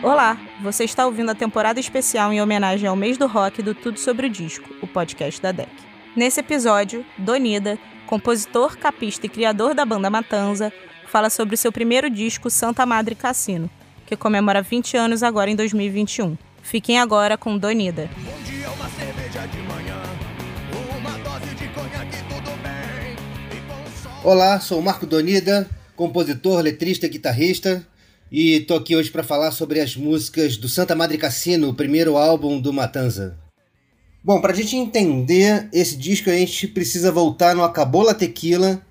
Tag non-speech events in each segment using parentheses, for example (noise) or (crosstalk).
Olá, você está ouvindo a temporada especial em homenagem ao mês do rock do Tudo Sobre o Disco, o podcast da DEC. Nesse episódio, Donida, compositor, capista e criador da banda Matanza, fala sobre seu primeiro disco Santa Madre Cassino, que comemora 20 anos agora em 2021. Fiquem agora com Donida. Bom dia, uma cerveja de manhã, uma dose de conhaque, tudo bem. Olá, sou Marco Donida, compositor, letrista e guitarrista, e tô aqui hoje para falar sobre as músicas do Santa Madre Cassino, o primeiro álbum do Matanza. Bom, para a gente entender esse disco, a gente precisa voltar no Acabola Tequila,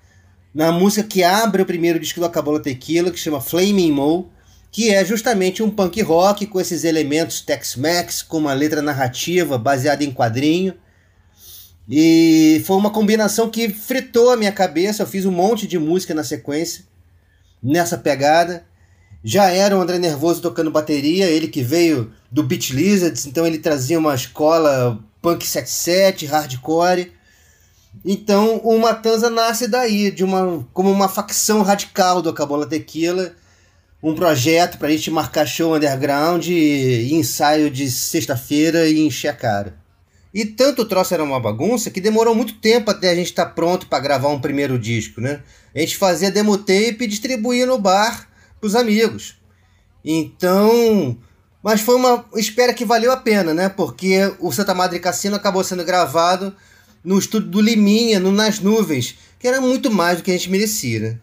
na música que abre o primeiro disco do Acabola Tequila, que chama Flaming Mo, que é justamente um punk rock com esses elementos Tex-Mex, com uma letra narrativa baseada em quadrinho. E foi uma combinação que fritou a minha cabeça. Eu fiz um monte de música na sequência, nessa pegada. Já era o André Nervoso tocando bateria, ele que veio do Beat Lizards, então ele trazia uma escola punk 77, hardcore. Então o Matanza nasce daí, de uma como uma facção radical do Acabola Tequila um projeto para a gente marcar show underground e, ensaio de sexta-feira e encher a cara. E tanto o troço era uma bagunça que demorou muito tempo até a gente estar tá pronto para gravar um primeiro disco, né? A gente fazia demo tape e distribuía no bar pros amigos. Então, mas foi uma espera que valeu a pena, né? Porque o Santa Madre Cassino acabou sendo gravado no estúdio do Liminha, no Nas Nuvens, que era muito mais do que a gente merecia. Né?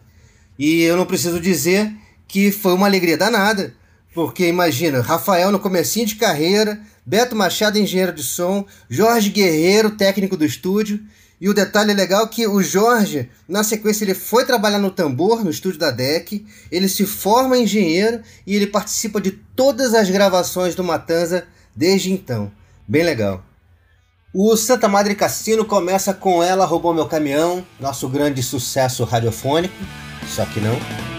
E eu não preciso dizer que foi uma alegria danada, porque imagina, Rafael no comecinho de carreira, Beto Machado, engenheiro de som, Jorge Guerreiro, técnico do estúdio, e o detalhe legal é que o Jorge, na sequência, ele foi trabalhar no tambor, no estúdio da DEC, ele se forma engenheiro e ele participa de todas as gravações do Matanza desde então. Bem legal. O Santa Madre Cassino começa com Ela Roubou Meu Caminhão, nosso grande sucesso radiofônico, só que não.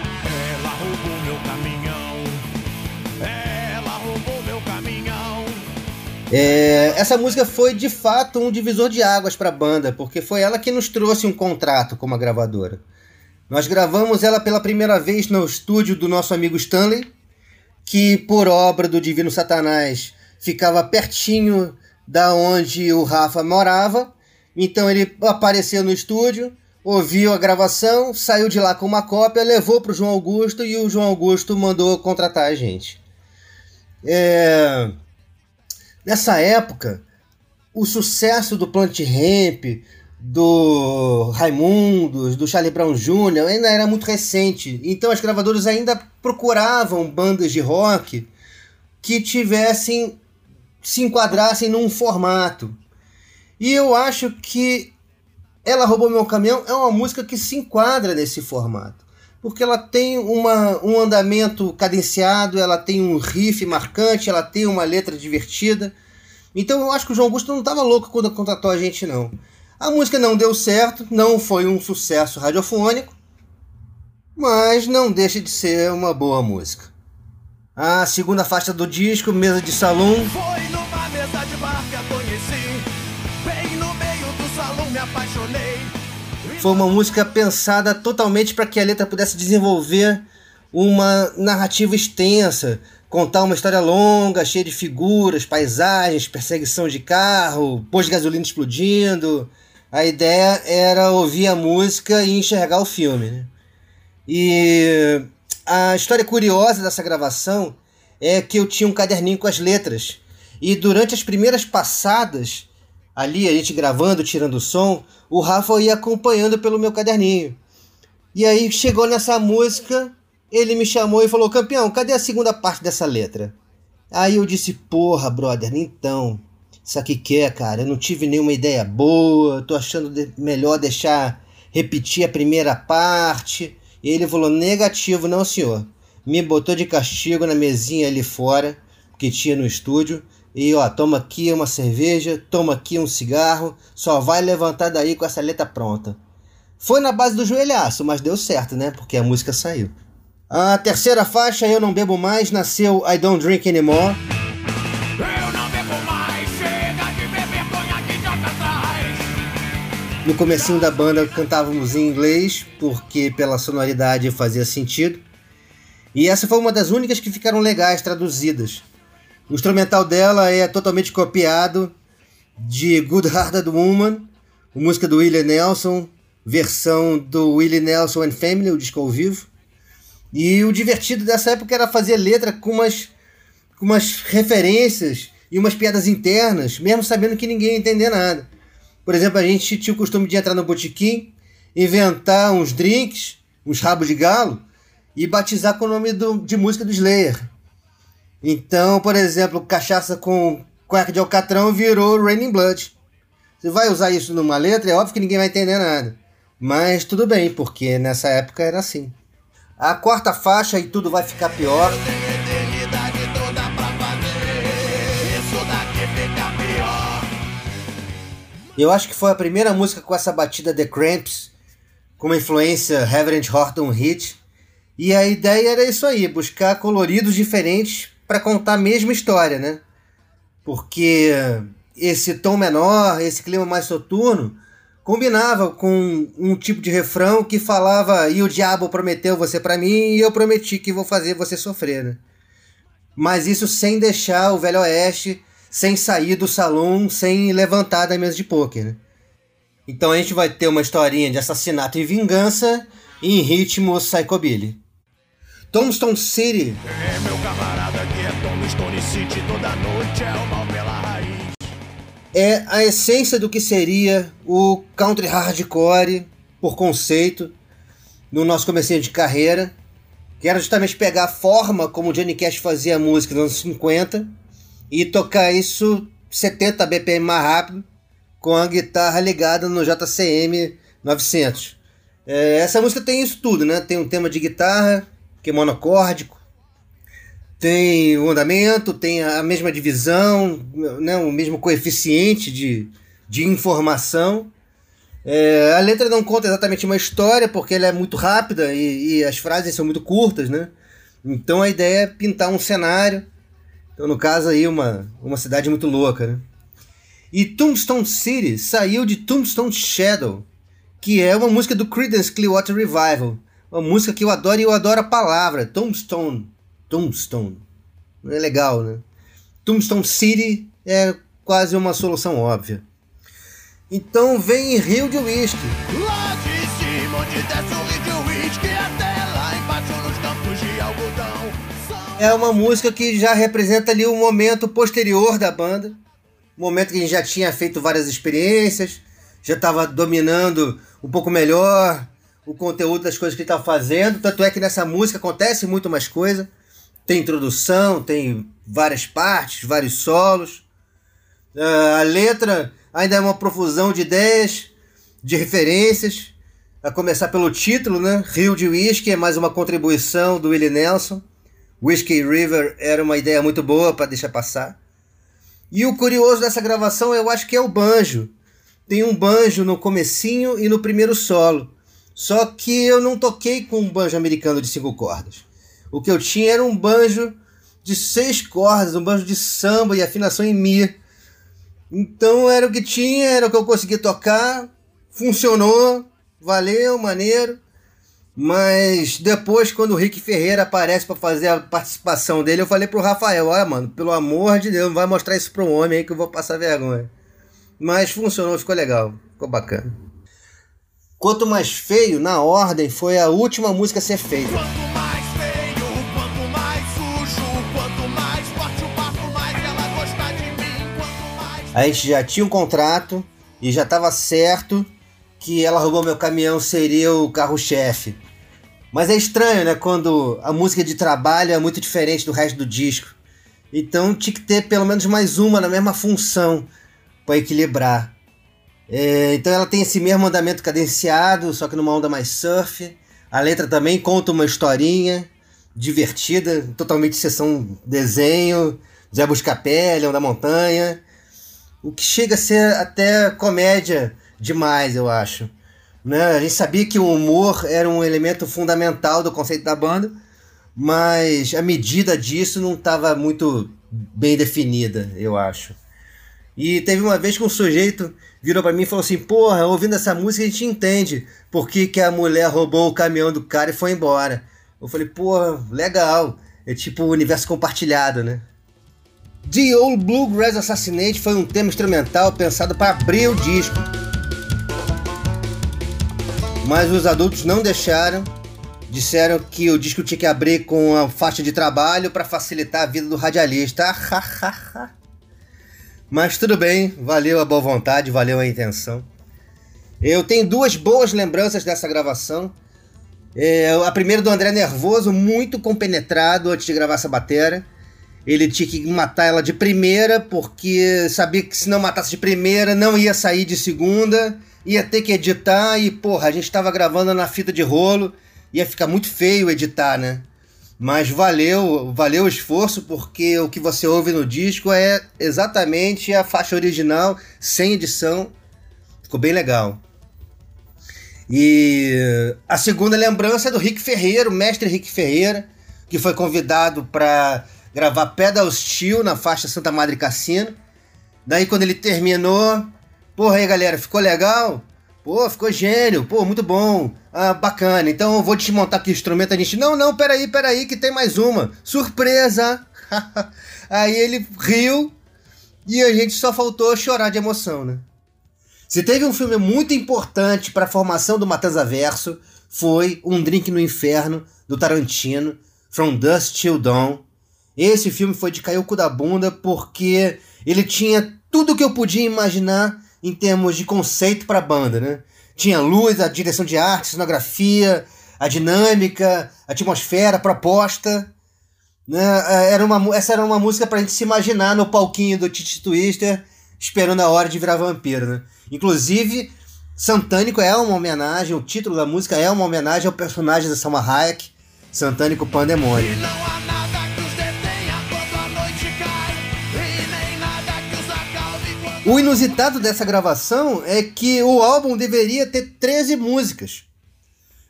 É, essa música foi de fato um divisor de águas para a banda, porque foi ela que nos trouxe um contrato com a gravadora. Nós gravamos ela pela primeira vez no estúdio do nosso amigo Stanley, que por obra do Divino Satanás ficava pertinho da onde o Rafa morava. Então ele apareceu no estúdio, ouviu a gravação, saiu de lá com uma cópia, levou para o João Augusto e o João Augusto mandou contratar a gente. É... Nessa época, o sucesso do Plant Ramp, do Raimundos, do Charlie Brown Jr. ainda era muito recente. Então as gravadoras ainda procuravam bandas de rock que tivessem se enquadrassem num formato. E eu acho que Ela Roubou Meu Caminhão é uma música que se enquadra nesse formato porque ela tem uma, um andamento cadenciado, ela tem um riff marcante, ela tem uma letra divertida. Então eu acho que o João Augusto não estava louco quando contratou a gente, não. A música não deu certo, não foi um sucesso radiofônico, mas não deixa de ser uma boa música. A segunda faixa do disco, Mesa de Salão. Foi uma música pensada totalmente para que a letra pudesse desenvolver uma narrativa extensa, contar uma história longa, cheia de figuras, paisagens, perseguição de carro, posto de gasolina explodindo. A ideia era ouvir a música e enxergar o filme. Né? E a história curiosa dessa gravação é que eu tinha um caderninho com as letras. E durante as primeiras passadas, ali, a gente gravando, tirando o som, o Rafa ia acompanhando pelo meu caderninho. E aí chegou nessa música, ele me chamou e falou: Campeão, cadê a segunda parte dessa letra? Aí eu disse: Porra, brother, então. Isso aqui quer, cara. Eu não tive nenhuma ideia boa. Tô achando de melhor deixar repetir a primeira parte. E ele falou: Negativo, não, senhor. Me botou de castigo na mesinha ali fora, que tinha no estúdio. E ó, toma aqui uma cerveja, toma aqui um cigarro, só vai levantar daí com essa letra pronta. Foi na base do joelhaço, mas deu certo, né? Porque a música saiu. A terceira faixa, Eu Não Bebo Mais, nasceu I Don't Drink Anymore. Atrás. No comecinho da banda cantávamos em inglês, porque pela sonoridade fazia sentido. E essa foi uma das únicas que ficaram legais traduzidas. O instrumental dela é totalmente copiado de Good Hearted Woman, música do Willie Nelson, versão do Willie Nelson and Family, o disco ao vivo. E o divertido dessa época era fazer letra com umas, com umas referências e umas piadas internas, mesmo sabendo que ninguém ia entender nada. Por exemplo, a gente tinha o costume de entrar no botequim, inventar uns drinks, uns rabos de galo, e batizar com o nome do, de música do Slayer. Então, por exemplo, cachaça com cueca de alcatrão virou Raining Blood. Você vai usar isso numa letra, é óbvio que ninguém vai entender nada. Mas tudo bem, porque nessa época era assim. A quarta faixa e tudo vai ficar pior. Eu acho que foi a primeira música com essa batida The Cramps, com uma influência Reverend Horton Hit. E a ideia era isso aí, buscar coloridos diferentes para contar a mesma história, né? Porque esse tom menor, esse clima mais soturno, combinava com um tipo de refrão que falava e o diabo prometeu você para mim e eu prometi que vou fazer você sofrer, né? Mas isso sem deixar o Velho Oeste, sem sair do salão, sem levantar da mesa de pôquer, né? Então a gente vai ter uma historinha de assassinato e vingança em ritmo psychobilly. Tombstone City. É Tombstone City toda noite é o mal pela raiz. É a essência do que seria o country hardcore por conceito no nosso comecinho de carreira, que era justamente pegar a forma como o Johnny Cash fazia música nos anos 50 e tocar isso 70 BPM mais rápido com a guitarra ligada no JCM 900. É, essa música tem isso tudo, né? Tem um tema de guitarra, que é monocórdico. Tem o andamento, tem a mesma divisão, né, o mesmo coeficiente de, de informação. É, a letra não conta exatamente uma história, porque ela é muito rápida e, e, as frases são muito curtas, né? Então a ideia é pintar um cenário. Então, no caso aí, uma, uma cidade muito louca, né? E Tombstone City saiu de Tombstone Shadow, que é uma música do Creedence Clearwater Revival, uma música que eu adoro e eu adoro a palavra. Tombstone. Tombstone. É legal, né? Tombstone City é quase uma solução óbvia. Então vem Rio de Whisky. Lá de cima, onde desce o rio de whisky, até lá embaixo nos campos de algodão. É uma música que já representa ali o um momento posterior da banda. Um momento que a gente já tinha feito várias experiências, já estava dominando um pouco melhor o conteúdo das coisas que ele está fazendo. Tanto é que nessa música acontece muito mais coisa. Tem introdução, tem várias partes, vários solos. Uh, a letra ainda é uma profusão de ideias, de referências. A começar pelo título, né? Rio de Whisky é mais uma contribuição do Willie Nelson. Whiskey River era uma ideia muito boa para deixar passar. E o curioso dessa gravação eu acho que é o banjo. Tem um banjo no comecinho e no primeiro solo. Só que eu não toquei com um banjo americano de cinco cordas. O que eu tinha era um banjo de seis cordas, um banjo de samba e afinação em mi. Então era o que tinha, era o que eu conseguia tocar, funcionou, valeu, maneiro. Mas depois, quando o Rick Ferreira aparece para fazer a participação dele, eu falei pro Rafael: olha, mano, pelo amor de Deus, não vai mostrar isso pro homem aí que eu vou passar vergonha. Mas funcionou, ficou legal, ficou bacana. Quanto mais feio, na ordem, foi a última música a ser feita. A gente já tinha um contrato e já estava certo que ela roubou meu caminhão seria o carro-chefe. Mas é estranho, né? Quando a música de trabalho é muito diferente do resto do disco. Então tinha que ter pelo menos mais uma na mesma função para equilibrar. É, então ela tem esse mesmo andamento cadenciado, só que numa onda mais surf. A letra também conta uma historinha divertida, totalmente sessão desenho, Zé Buscapé, Leão da Montanha. O que chega a ser até comédia demais, eu acho. Né? A gente sabia que o humor era um elemento fundamental do conceito da banda, mas a medida disso não estava muito bem definida, eu acho. E teve uma vez que um sujeito virou para mim e falou assim: Porra, ouvindo essa música a gente entende por que, que a mulher roubou o caminhão do cara e foi embora. Eu falei, pô, legal. É tipo o universo compartilhado, né? The Old Bluegrass Assassinate foi um tema instrumental pensado para abrir o disco. Mas os adultos não deixaram. Disseram que o disco tinha que abrir com a faixa de trabalho para facilitar a vida do radialista. Mas tudo bem, valeu a boa vontade, valeu a intenção. Eu tenho duas boas lembranças dessa gravação. É, a primeira do André Nervoso, muito compenetrado antes de gravar essa bateria. Ele tinha que matar ela de primeira, porque sabia que se não matasse de primeira, não ia sair de segunda, ia ter que editar, e porra, a gente estava gravando na fita de rolo, ia ficar muito feio editar, né? Mas valeu, valeu o esforço, porque o que você ouve no disco é exatamente a faixa original, sem edição. Ficou bem legal. E a segunda lembrança é do Rick Ferreira, o mestre Rick Ferreira, que foi convidado para gravar Pedal Steel na faixa Santa Madre Cassino. Daí quando ele terminou, porra aí galera, ficou legal? Pô, ficou gênio, pô, muito bom, ah, bacana. Então eu vou desmontar aqui o instrumento. A gente, não, não, peraí, peraí, que tem mais uma. Surpresa! (laughs) aí ele riu e a gente só faltou chorar de emoção, né? Se teve um filme muito importante para a formação do Matanza Verso, foi Um Drink no Inferno, do Tarantino, From Dust Till Dawn, esse filme foi de cair o cu da bunda porque ele tinha tudo que eu podia imaginar em termos de conceito para a banda, né? Tinha luz, a direção de arte, cenografia, a dinâmica, a atmosfera, a proposta. Né? É, era uma, essa era uma música para a gente se imaginar no palquinho do Titi Twister, esperando a hora de virar vampiro. Né? Inclusive, Santânico é uma homenagem, o título da música é uma homenagem ao personagem da Salma Hayek, Santânico Pandemônio. O inusitado dessa gravação é que o álbum deveria ter 13 músicas.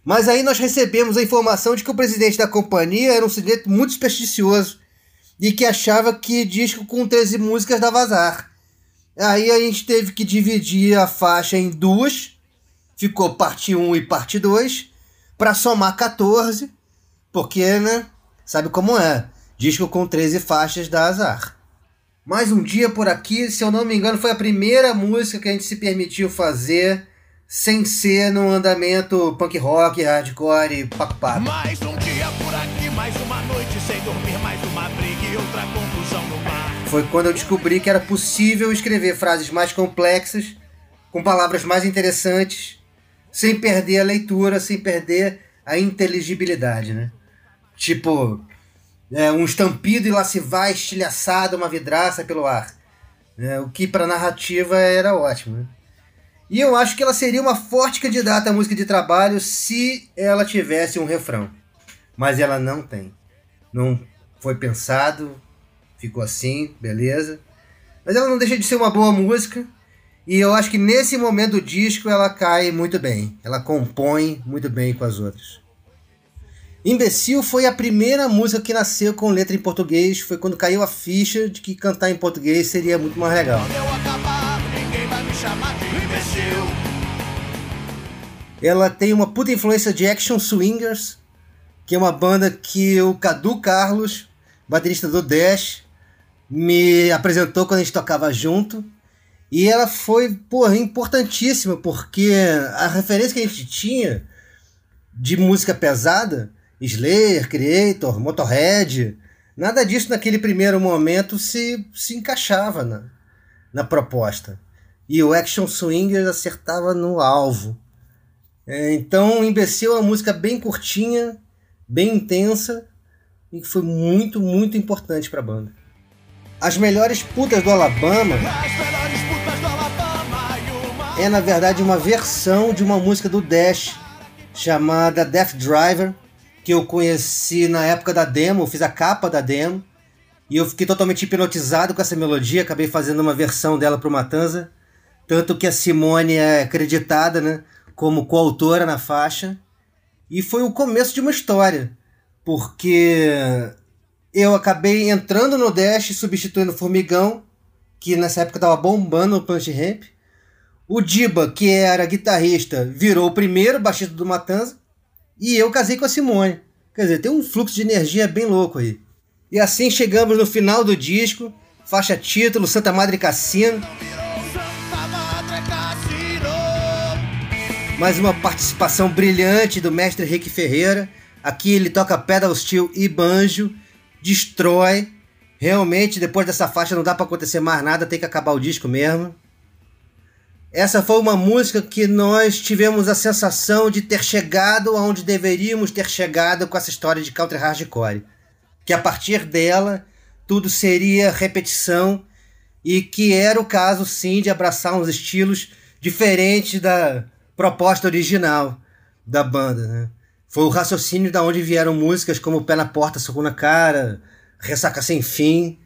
Mas aí nós recebemos a informação de que o presidente da companhia era um sujeito muito supersticioso e que achava que disco com 13 músicas dava azar. Aí a gente teve que dividir a faixa em duas, ficou parte 1 e parte 2, para somar 14, porque, né, sabe como é, disco com 13 faixas dá azar. Mais um dia por aqui, se eu não me engano, foi a primeira música que a gente se permitiu fazer sem ser no andamento punk rock, hardcore, paco. Mais um dia por aqui, mais uma noite sem dormir, mais uma briga e outra confusão no bar. Foi quando eu descobri que era possível escrever frases mais complexas, com palavras mais interessantes, sem perder a leitura, sem perder a inteligibilidade, né? Tipo, é, um estampido e lá se vai estilhaçado uma vidraça pelo ar. É, o que para narrativa era ótimo. Né? E eu acho que ela seria uma forte candidata à música de trabalho se ela tivesse um refrão. Mas ela não tem. Não foi pensado, ficou assim, beleza. Mas ela não deixa de ser uma boa música. E eu acho que nesse momento do disco ela cai muito bem. Ela compõe muito bem com as outras. Imbecil foi a primeira música que nasceu com letra em português. Foi quando caiu a ficha de que cantar em português seria muito mais legal. Ela tem uma puta influência de Action Swingers, que é uma banda que o Cadu Carlos, baterista do Dash, me apresentou quando a gente tocava junto. E ela foi, porra, importantíssima, porque a referência que a gente tinha de música pesada Slayer, Creator, Motorhead, nada disso naquele primeiro momento se, se encaixava na, na proposta. E o Action Swingers acertava no alvo. É, então, Imbecil é uma música bem curtinha, bem intensa e que foi muito, muito importante para a banda. As melhores putas do Alabama é na verdade uma versão de uma música do Dash chamada Death Driver que eu conheci na época da demo, fiz a capa da demo, e eu fiquei totalmente hipnotizado com essa melodia, acabei fazendo uma versão dela para o Matanza, tanto que a Simone é acreditada né, como coautora na faixa, e foi o começo de uma história, porque eu acabei entrando no Dash substituindo o Formigão, que nessa época estava bombando o Punch Ramp, o Diba, que era guitarrista, virou o primeiro baixista do Matanza, e eu casei com a Simone. Quer dizer, tem um fluxo de energia bem louco aí. E assim chegamos no final do disco, faixa título Santa Madre Cassino. Mais uma participação brilhante do mestre Rick Ferreira. Aqui ele toca pedal steel e banjo, destrói. Realmente, depois dessa faixa não dá para acontecer mais nada, tem que acabar o disco mesmo. Essa foi uma música que nós tivemos a sensação de ter chegado aonde deveríamos ter chegado com essa história de country hardcore. Que a partir dela tudo seria repetição e que era o caso sim de abraçar uns estilos diferentes da proposta original da banda. Né? Foi o raciocínio da onde vieram músicas como Pé na Porta, Soco na Cara, Ressaca Sem Fim.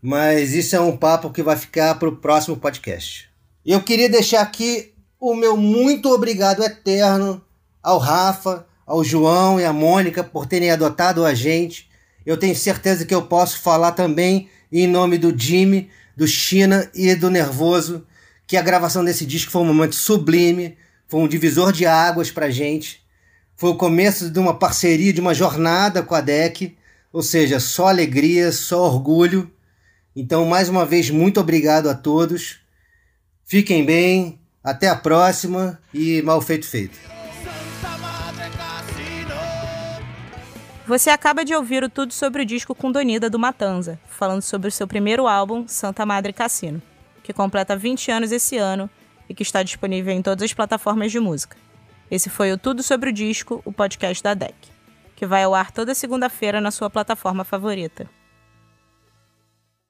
Mas isso é um papo que vai ficar para o próximo podcast. Eu queria deixar aqui o meu muito obrigado eterno ao Rafa, ao João e à Mônica por terem adotado a gente. Eu tenho certeza que eu posso falar também em nome do Jimmy, do China e do Nervoso, que a gravação desse disco foi um momento sublime, foi um divisor de águas pra gente. Foi o começo de uma parceria, de uma jornada com a DEC, ou seja, só alegria, só orgulho. Então, mais uma vez, muito obrigado a todos. Fiquem bem, até a próxima e mal feito feito. Você acaba de ouvir o Tudo sobre o Disco com Donida do Matanza, falando sobre o seu primeiro álbum, Santa Madre Cassino, que completa 20 anos esse ano e que está disponível em todas as plataformas de música. Esse foi o Tudo sobre o Disco, o podcast da DEC, que vai ao ar toda segunda-feira na sua plataforma favorita.